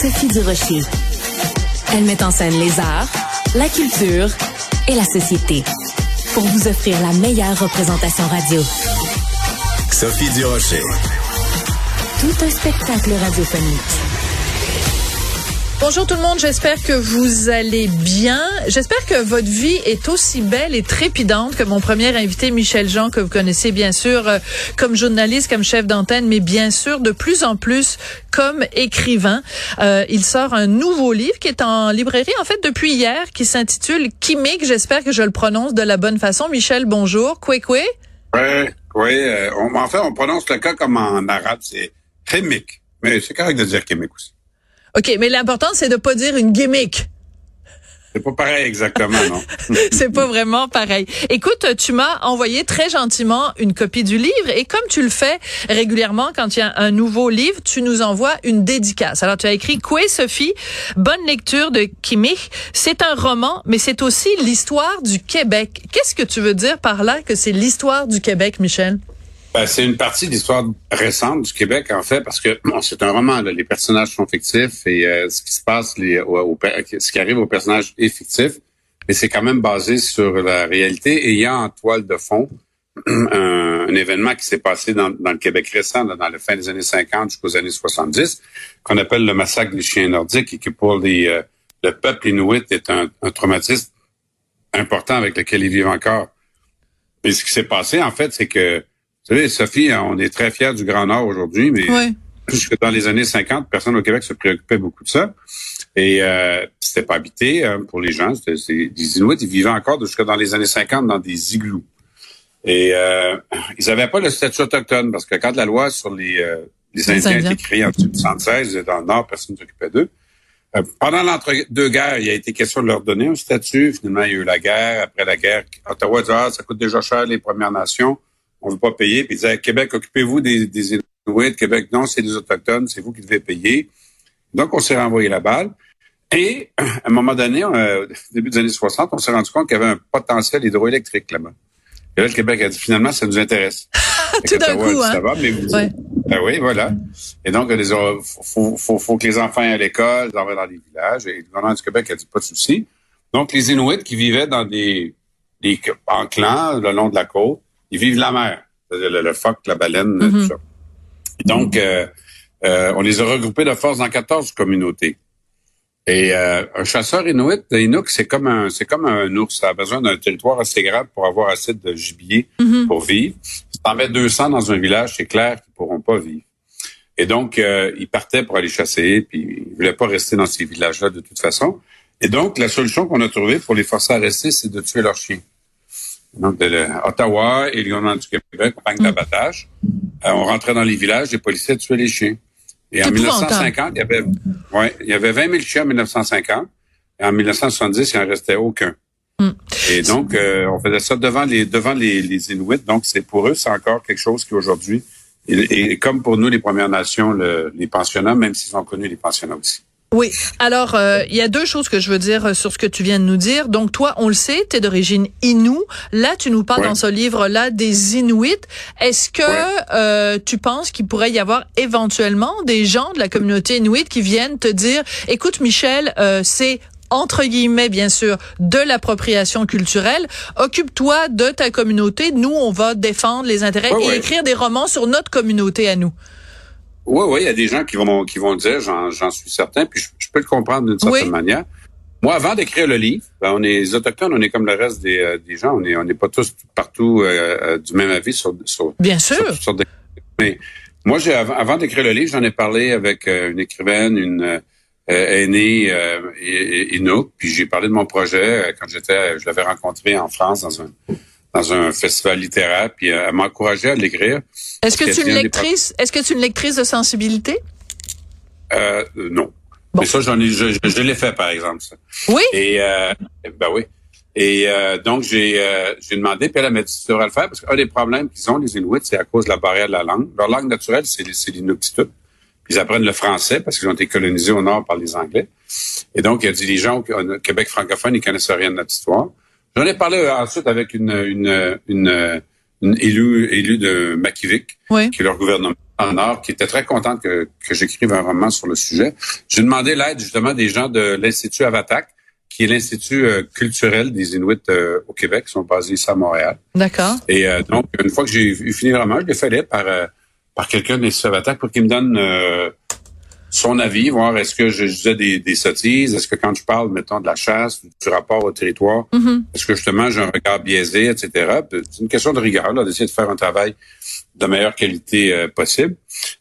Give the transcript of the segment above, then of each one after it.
Sophie Durocher. Elle met en scène les arts, la culture et la société pour vous offrir la meilleure représentation radio. Sophie Durocher. Tout un spectacle radiophonique. Bonjour tout le monde, j'espère que vous allez bien. J'espère que votre vie est aussi belle et trépidante que mon premier invité Michel Jean que vous connaissez bien sûr euh, comme journaliste, comme chef d'antenne, mais bien sûr de plus en plus comme écrivain. Euh, il sort un nouveau livre qui est en librairie en fait depuis hier qui s'intitule Kimik. J'espère que je le prononce de la bonne façon. Michel, bonjour. Kwe Oui, oui. Euh, en fait, on prononce le cas comme en arabe, c'est Chimique. Mais c'est correct de dire chimique aussi. OK, mais l'important, c'est de pas dire une gimmick. C'est pas pareil exactement, non. c'est pas vraiment pareil. Écoute, tu m'as envoyé très gentiment une copie du livre et comme tu le fais régulièrement quand il y a un nouveau livre, tu nous envoies une dédicace. Alors tu as écrit Quoi Sophie, bonne lecture de Kimmich. C'est un roman, mais c'est aussi l'histoire du Québec. Qu'est-ce que tu veux dire par là que c'est l'histoire du Québec, Michel? Ben, c'est une partie de l'histoire récente du Québec, en fait, parce que c'est un roman. Là, les personnages sont fictifs et euh, ce qui se passe, les, ce qui arrive aux personnages est fictif, mais c'est quand même basé sur la réalité. Et il y a en toile de fond un, événement qui s'est passé dans, le Québec récent, dans la fin des années 50 jusqu'aux années 70, qu'on appelle le massacre des chiens nordiques et qui pour les, euh, le peuple inuit est un, un traumatisme important avec lequel ils vivent encore. Mais ce qui s'est passé, en fait, c'est que vous savez, Sophie, on est très fiers du Grand Nord aujourd'hui, mais jusque dans les années 50, personne au Québec se préoccupait beaucoup de ça. Et euh, c'était pas habité hein, pour les gens. C'était des Inuits, ils vivaient encore jusque dans les années 50 dans des igloos. Et euh, ils n'avaient pas le statut autochtone parce que quand la loi sur les, euh, les Indiens a été créée en 1976, dans le Nord, personne ne s'occupait d'eux. Euh, pendant l'entre-deux guerres, il a été question de leur donner un statut. Finalement, il y a eu la guerre. Après la guerre, Ottawa dit, ah, ça coûte déjà cher les Premières Nations on veut pas payer. Puis ils disaient, Québec, occupez-vous des, des Inuits. Québec, non, c'est des Autochtones, c'est vous qui devez payer. Donc, on s'est renvoyé la balle. Et, à un moment donné, euh, au début des années 60, on s'est rendu compte qu'il y avait un potentiel hydroélectrique là-bas. Et là, le Québec a dit, finalement, ça nous intéresse. Tout d'un coup, hein? Ben oui, voilà. Et donc, il faut, faut, faut que les enfants aient à l'école, ils en dans les villages. Et le gouvernement du Québec a dit, pas de souci. Donc, les Inuits qui vivaient dans des, des en clans le long de la côte, ils vivent la mer, le, le phoque, la baleine, tout mhm. ça. donc, euh, euh, on les a regroupés de force dans 14 communautés. Et euh, un chasseur inuit, Inuk, c'est comme un, c'est comme un ours. Ça a besoin d'un territoire assez grand pour avoir assez de gibier mhm. pour vivre. Si t'en mets 200 dans un village, c'est clair qu'ils pourront pas vivre. Et donc, euh, ils partaient pour aller chasser, puis ils voulaient pas rester dans ces villages-là de toute façon. Et donc, la solution qu'on a trouvée pour les forcer à rester, c'est de tuer leurs chiens donc de Ottawa et le gouvernement du Québec, campagne d'abattage. Euh, on rentrait dans les villages, les policiers tuaient les chiens. Et en 1950, il y avait, ouais, il y avait 20 000 chiens en 1950. Et en 1970, il n'en restait aucun. Hmm. Et donc, euh, on faisait ça devant les devant les, les Inuits. Donc, c'est pour eux, c'est encore quelque chose qui aujourd'hui, et, comme pour nous, les Premières Nations, les pensionnats, même s'ils ont connu les pensionnats aussi. Oui. Alors, euh, il y a deux choses que je veux dire euh, sur ce que tu viens de nous dire. Donc, toi, on le sait, tu es d'origine Inou. Là, tu nous parles dans ce livre-là des Inuits. Est-ce que euh, tu penses qu'il pourrait y avoir éventuellement des gens de la communauté Inuit qui viennent te dire, écoute, Michel, c'est entre guillemets, bien sûr, de l'appropriation culturelle. Occupe-toi de ta communauté. Nous, on va défendre les intérêts et écrire des romans sur notre communauté à nous. Oui, oui, il y a des gens qui vont qui vont le dire, j'en suis certain. Puis je, je peux le comprendre d'une certaine manière. Moi, avant d'écrire le livre, ben, on est les autochtones, on est comme le reste des, euh, des gens, on est on n'est pas tous partout euh, du même avis sur, sur bien sûr. mais moi, j'ai avant d'écrire le livre, j'en ai parlé avec une écrivaine, une aînée, Inouk, puis j'ai parlé de mon projet quand j'étais, je l'avais rencontré en France dans un dans un festival littéraire, puis elle m'a encouragé à l'écrire. Est-ce que tu es une lectrice Est-ce que tu es une lectrice de sensibilité? Euh, Non. Mais ça, j'en ai, je, je, l'ai fait par exemple. Ça. Oui? Et euh, ben oui. Et euh, donc j'ai euh, j'ai demandé, puis elle m'a dit tu devrais le faire parce qu'un des problèmes qu'ils ont les Inuits, c'est à cause de la barrière de la langue. Leur langue naturelle, c'est c'est l'inuktitut. Puis ils apprennent le français parce qu'ils ont été colonisés au nord par les Anglais. Et donc il a dit les gens au Québec francophone, ils connaissent rien de notre histoire. J'en ai parlé euh, ensuite avec une, une, une, une élue, élue de Makivik, qui est leur gouvernement en Nord, qui était très contente que, que j'écrive un roman sur le sujet. J'ai demandé l'aide justement des gens de l'Institut Avatak, qui est l'Institut euh, culturel des Inuits euh, au Québec, qui sont basés ici à Montréal. D'accord. Et donc, une fois que j'ai fini le roman, je l'ai fait par, par quelqu'un de l'Institut Avatak pour qu'il me donne son avis, voir est-ce que je disais des, des sottises, est-ce que quand je parle, mettons, de la chasse, du rapport au territoire, mm-hmm. est-ce que justement j'ai un regard biaisé, etc. C'est une question de rigueur, là, d'essayer de faire un travail de meilleure qualité euh, possible.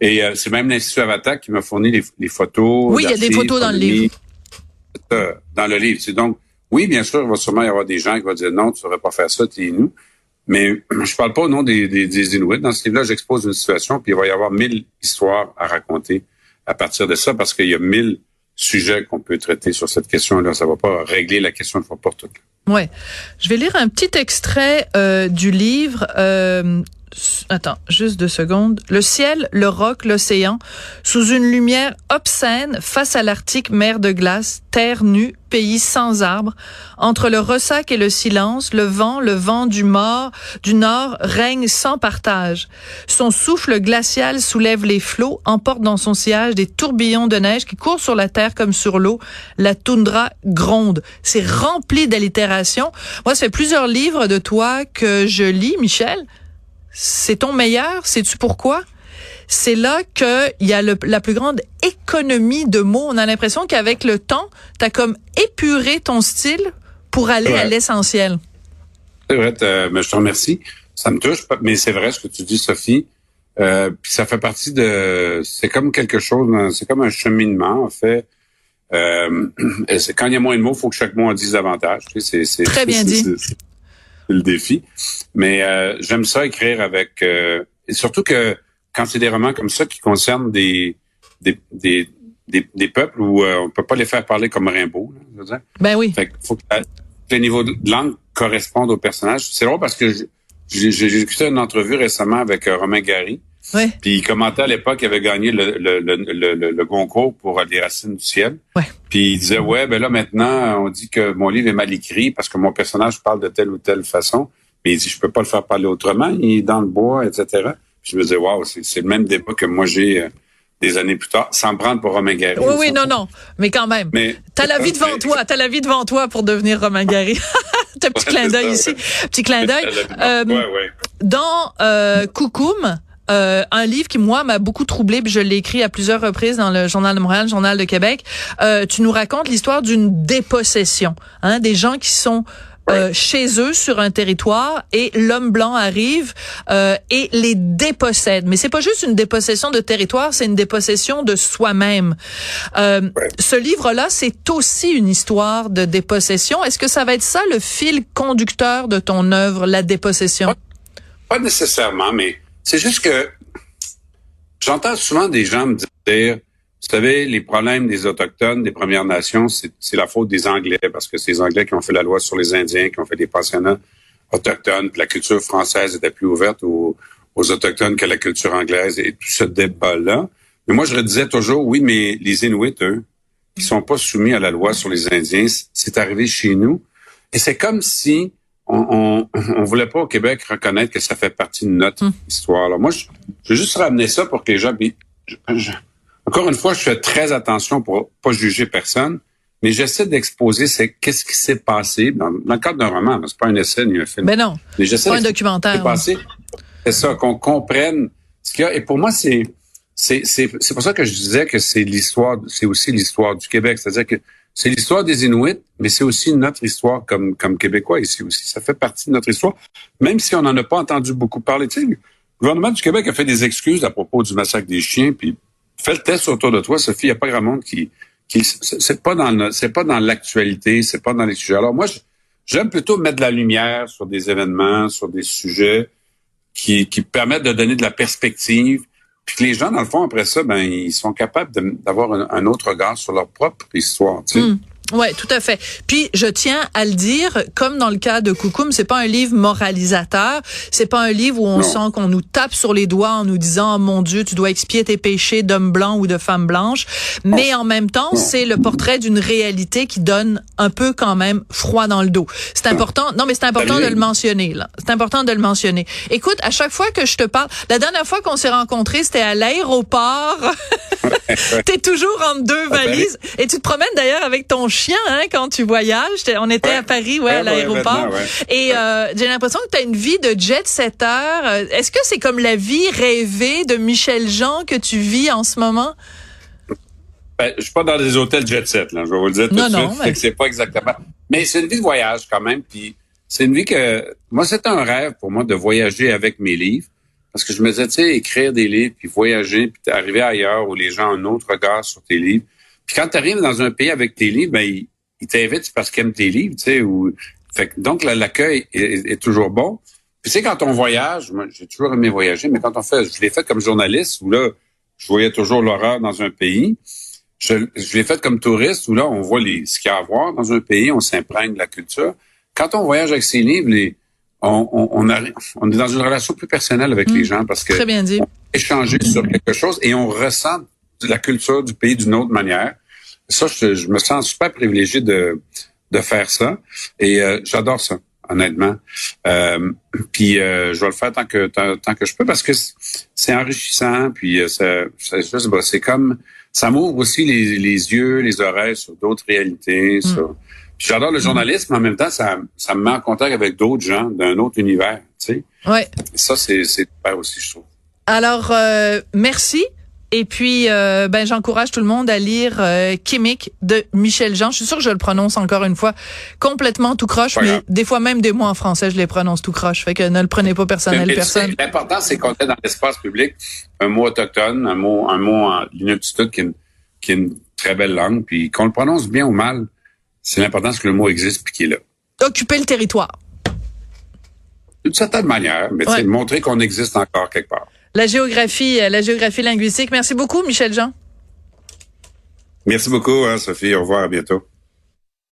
Et euh, c'est même l'Institut Avatar qui m'a fourni les, les, photos. Oui, il y a des photos dans le livre. dans le livre. C'est donc, oui, bien sûr, il va sûrement y avoir des gens qui vont dire non, tu ne devrais pas faire ça, tu es nous. Mais je parle pas au nom des, des, des Inuits. Dans ce livre-là, j'expose une situation, puis il va y avoir mille histoires à raconter à partir de ça parce qu'il y a mille sujets qu'on peut traiter sur cette question-là. Ça va pas régler la question une fois pour toutes. Ouais. Je vais lire un petit extrait euh, du livre. Euh, Attends, juste deux secondes. Le ciel, le roc, l'océan, sous une lumière obscène, face à l'Arctique, mer de glace, terre nue, pays sans arbres, entre le ressac et le silence, le vent, le vent du mort, du nord règne sans partage. Son souffle glacial soulève les flots, emporte dans son sillage des tourbillons de neige qui courent sur la terre comme sur l'eau. La toundra gronde. C'est rempli d'allitération. Moi, ça fait plusieurs livres de toi que je lis, Michel c'est ton meilleur? Sais-tu pourquoi? C'est là qu'il y a la plus grande économie de mots. On a l'impression qu'avec le temps, tu as comme épuré ton style pour aller à l'essentiel. C'est vrai, mais je te remercie. Ça me touche, mais c'est vrai ce que tu dis, Sophie. Euh, puis ça fait partie de, c'est comme quelque chose, c'est comme un cheminement en fait. Euh, quand il y a moins de mots, il faut que chaque mot en dise davantage. C'est, Très bien dit le défi. Mais euh, j'aime ça écrire avec euh, et surtout que quand c'est des romans comme ça qui concernent des des, des, des, peuples où euh, on peut pas les faire parler comme Rimbaud. Là, Ben oui. Fait faut que le niveau de langue corresponde au personnage. C'est drôle parce que j'ai écouté une entrevue récemment avec Romain Gary. Ouais. Puis il commentait à l'époque, il avait gagné le, le, le, le, le concours pour Les Racines du ciel. Ouais. Puis il disait, ouais, ben là maintenant, on dit que mon livre est mal écrit parce que mon personnage parle de telle ou telle façon. Mais il dit, je peux pas le faire parler autrement. Il est dans le bois, etc. Puis je me disais, waouh, c'est le même débat que moi j'ai euh, des années plus tard, sans prendre pour Romain Gary. Oui, oui, non, non. Mais quand même. Mais, t'as la vie devant toi. T'as la vie devant toi pour devenir Romain Gary. t'as un petit clin d'œil ici. Petit clin d'œil. Euh. Dans euh, Coucoum, euh, un livre qui moi m'a beaucoup troublé, puis je l'ai écrit à plusieurs reprises dans le journal de Montréal, le journal de Québec. Euh, tu nous racontes l'histoire d'une dépossession, hein, des gens qui sont euh, chez eux sur un territoire et l'homme blanc arrive euh, et les dépossède. Mais c'est pas juste une dépossession de territoire, c'est une dépossession de soi-même. Euh, Ce livre-là, c'est aussi une histoire de dépossession. Est-ce que ça va être ça le fil conducteur de ton œuvre, la dépossession? pas nécessairement, mais c'est juste que j'entends souvent des gens me dire, vous savez, les problèmes des Autochtones, des Premières Nations, c'est la faute des Anglais, parce que c'est les Anglais qui ont fait la loi sur les Indiens, qui ont fait des pensionnats autochtones, puis la culture française était plus ouverte aux, Autochtones que la culture anglaise, et tout ce débat-là. Mais moi, je redisais toujours, oui, mais les Inuits, eux, qui sont pas soumis à la loi sur les Indiens, c'est arrivé chez nous. Et c'est comme si on, on, voulait pas au Québec reconnaître que ça fait partie de notre hum. histoire. Alors moi, je, je, veux juste ramener ça pour que les gens... encore une fois, je fais très attention pour pas juger personne, mais j'essaie d'exposer c'est qu'est-ce qui s'est passé dans, le cadre d'un roman. C'est pas un essai ni un film. Mais non, c'est pas un documentaire. C'est ça, qu'on comprenne ce qu'il y a. Et pour moi, c'est c'est pour ça que je disais que c'est l'histoire, c'est aussi l'histoire du Québec. C'est-à-dire que c'est l'histoire des Inuits, mais c'est aussi notre histoire comme, comme Québécois ici aussi. Ça fait partie de notre histoire, même si on n'en a pas entendu beaucoup parler. Tu sais, le gouvernement du Québec a fait des excuses à propos du massacre des chiens, puis fais le test autour de toi, Sophie, il n'y a pas grand monde qui... qui c'est pas dans c'est pas dans l'actualité, c'est pas dans les sujets. Alors moi, j'aime plutôt mettre de la lumière sur des événements, sur des sujets qui, qui permettent de donner de la perspective, puis les gens, dans le fond, après ça, ben, ils sont capables d'avoir un, autre regard sur leur propre histoire. Tu sais. Hmm. Ouais, tout à fait. Puis je tiens à le dire, comme dans le cas de Coucoum, c'est pas un livre moralisateur, c'est pas un livre où on sent qu'on nous tape sur les doigts en nous disant oh, mon Dieu, tu dois expier tes péchés d'homme blanc ou de femme blanche, mais en même temps, c'est le portrait d'une réalité qui donne un peu quand même froid dans le dos. C'est important. Non, mais c'est important de le mentionner là. C'est important de le mentionner. Écoute, à chaque fois que je te parle, la dernière fois qu'on s'est rencontrés, c'était à l'aéroport. T'es toujours entre deux valises et tu te promènes d'ailleurs avec ton chien hein, quand tu voyages. On était à Paris, ouais, à l'aéroport. Et euh, j'ai l'impression que tu as une vie de jet-setter. Euh, est-ce que c'est comme la vie rêvée de Michel Jean que tu vis en ce moment? Ben, je suis pas dans des hôtels jet-set, là, je vais vous le dire tout de suite. Mais... C'est pas exactement. Mais c'est une vie de voyage quand même. Puis c'est une vie que moi, c'est un rêve pour moi de voyager avec mes livres. Parce que je me disais, tu sais, écrire des livres, puis voyager, puis arriver ailleurs où les gens ont un autre regard sur tes livres. Puis quand tu arrives dans un pays avec tes livres, ben, ils, t'invitent parce qu'ils aiment tes livres, tu sais. Ou... Fait donc, l'accueil est, toujours bon. Puis tu sais, quand on voyage, moi, j'ai toujours aimé voyager, mais quand on fait, je l'ai fait comme journaliste, où là, je voyais toujours l'horreur dans un pays. Je, je l'ai fait comme touriste, où là, on voit les, ce qu'il y a à voir dans un pays, on s'imprègne de la culture. Quand on voyage avec ses livres, les, on, on, on, on est dans une relation plus personnelle avec les mm. gens parce que Très bien dit. on échanger sur quelque chose et on ressent la culture du pays d'une autre manière. Ça, je, me sens super privilégié de, de faire ça et euh, j'adore ça honnêtement. Euh, puis euh, je vais le faire tant que tant, que je peux parce que c'est enrichissant. Puis ça, c'est comme ça m'ouvre aussi les, les, yeux, les oreilles sur d'autres réalités. Mm. Sur, J'adore le journalisme, mais en même temps, ça, ça me met en contact avec d'autres gens d'un autre univers. Tu sais. Ouais. Ça, c'est super aussi, je trouve. Alors, euh, merci. Et puis, euh, ben, j'encourage tout le monde à lire euh, de Michel Jean. Je suis sûre que je le prononce encore une fois complètement tout croche, mais des fois même des mots en français, je les prononce tout croche. Fait que ne le prenez pas personnel, personne. L'important, c'est qu'on ait dans l'espace public un mot autochtone, un mot, un mot en l'inaptitude qui, qui est une très belle langue, puis qu'on le prononce bien ou mal c'est l'important que le mot existe puis qu'il est là. Occuper le territoire. D'une certaine manière, mais c'est montrer qu'on existe encore quelque part. La géographie, euh, la géographie linguistique. Merci beaucoup, Michel Jean. Merci beaucoup, hein, Sophie. Au revoir, à bientôt.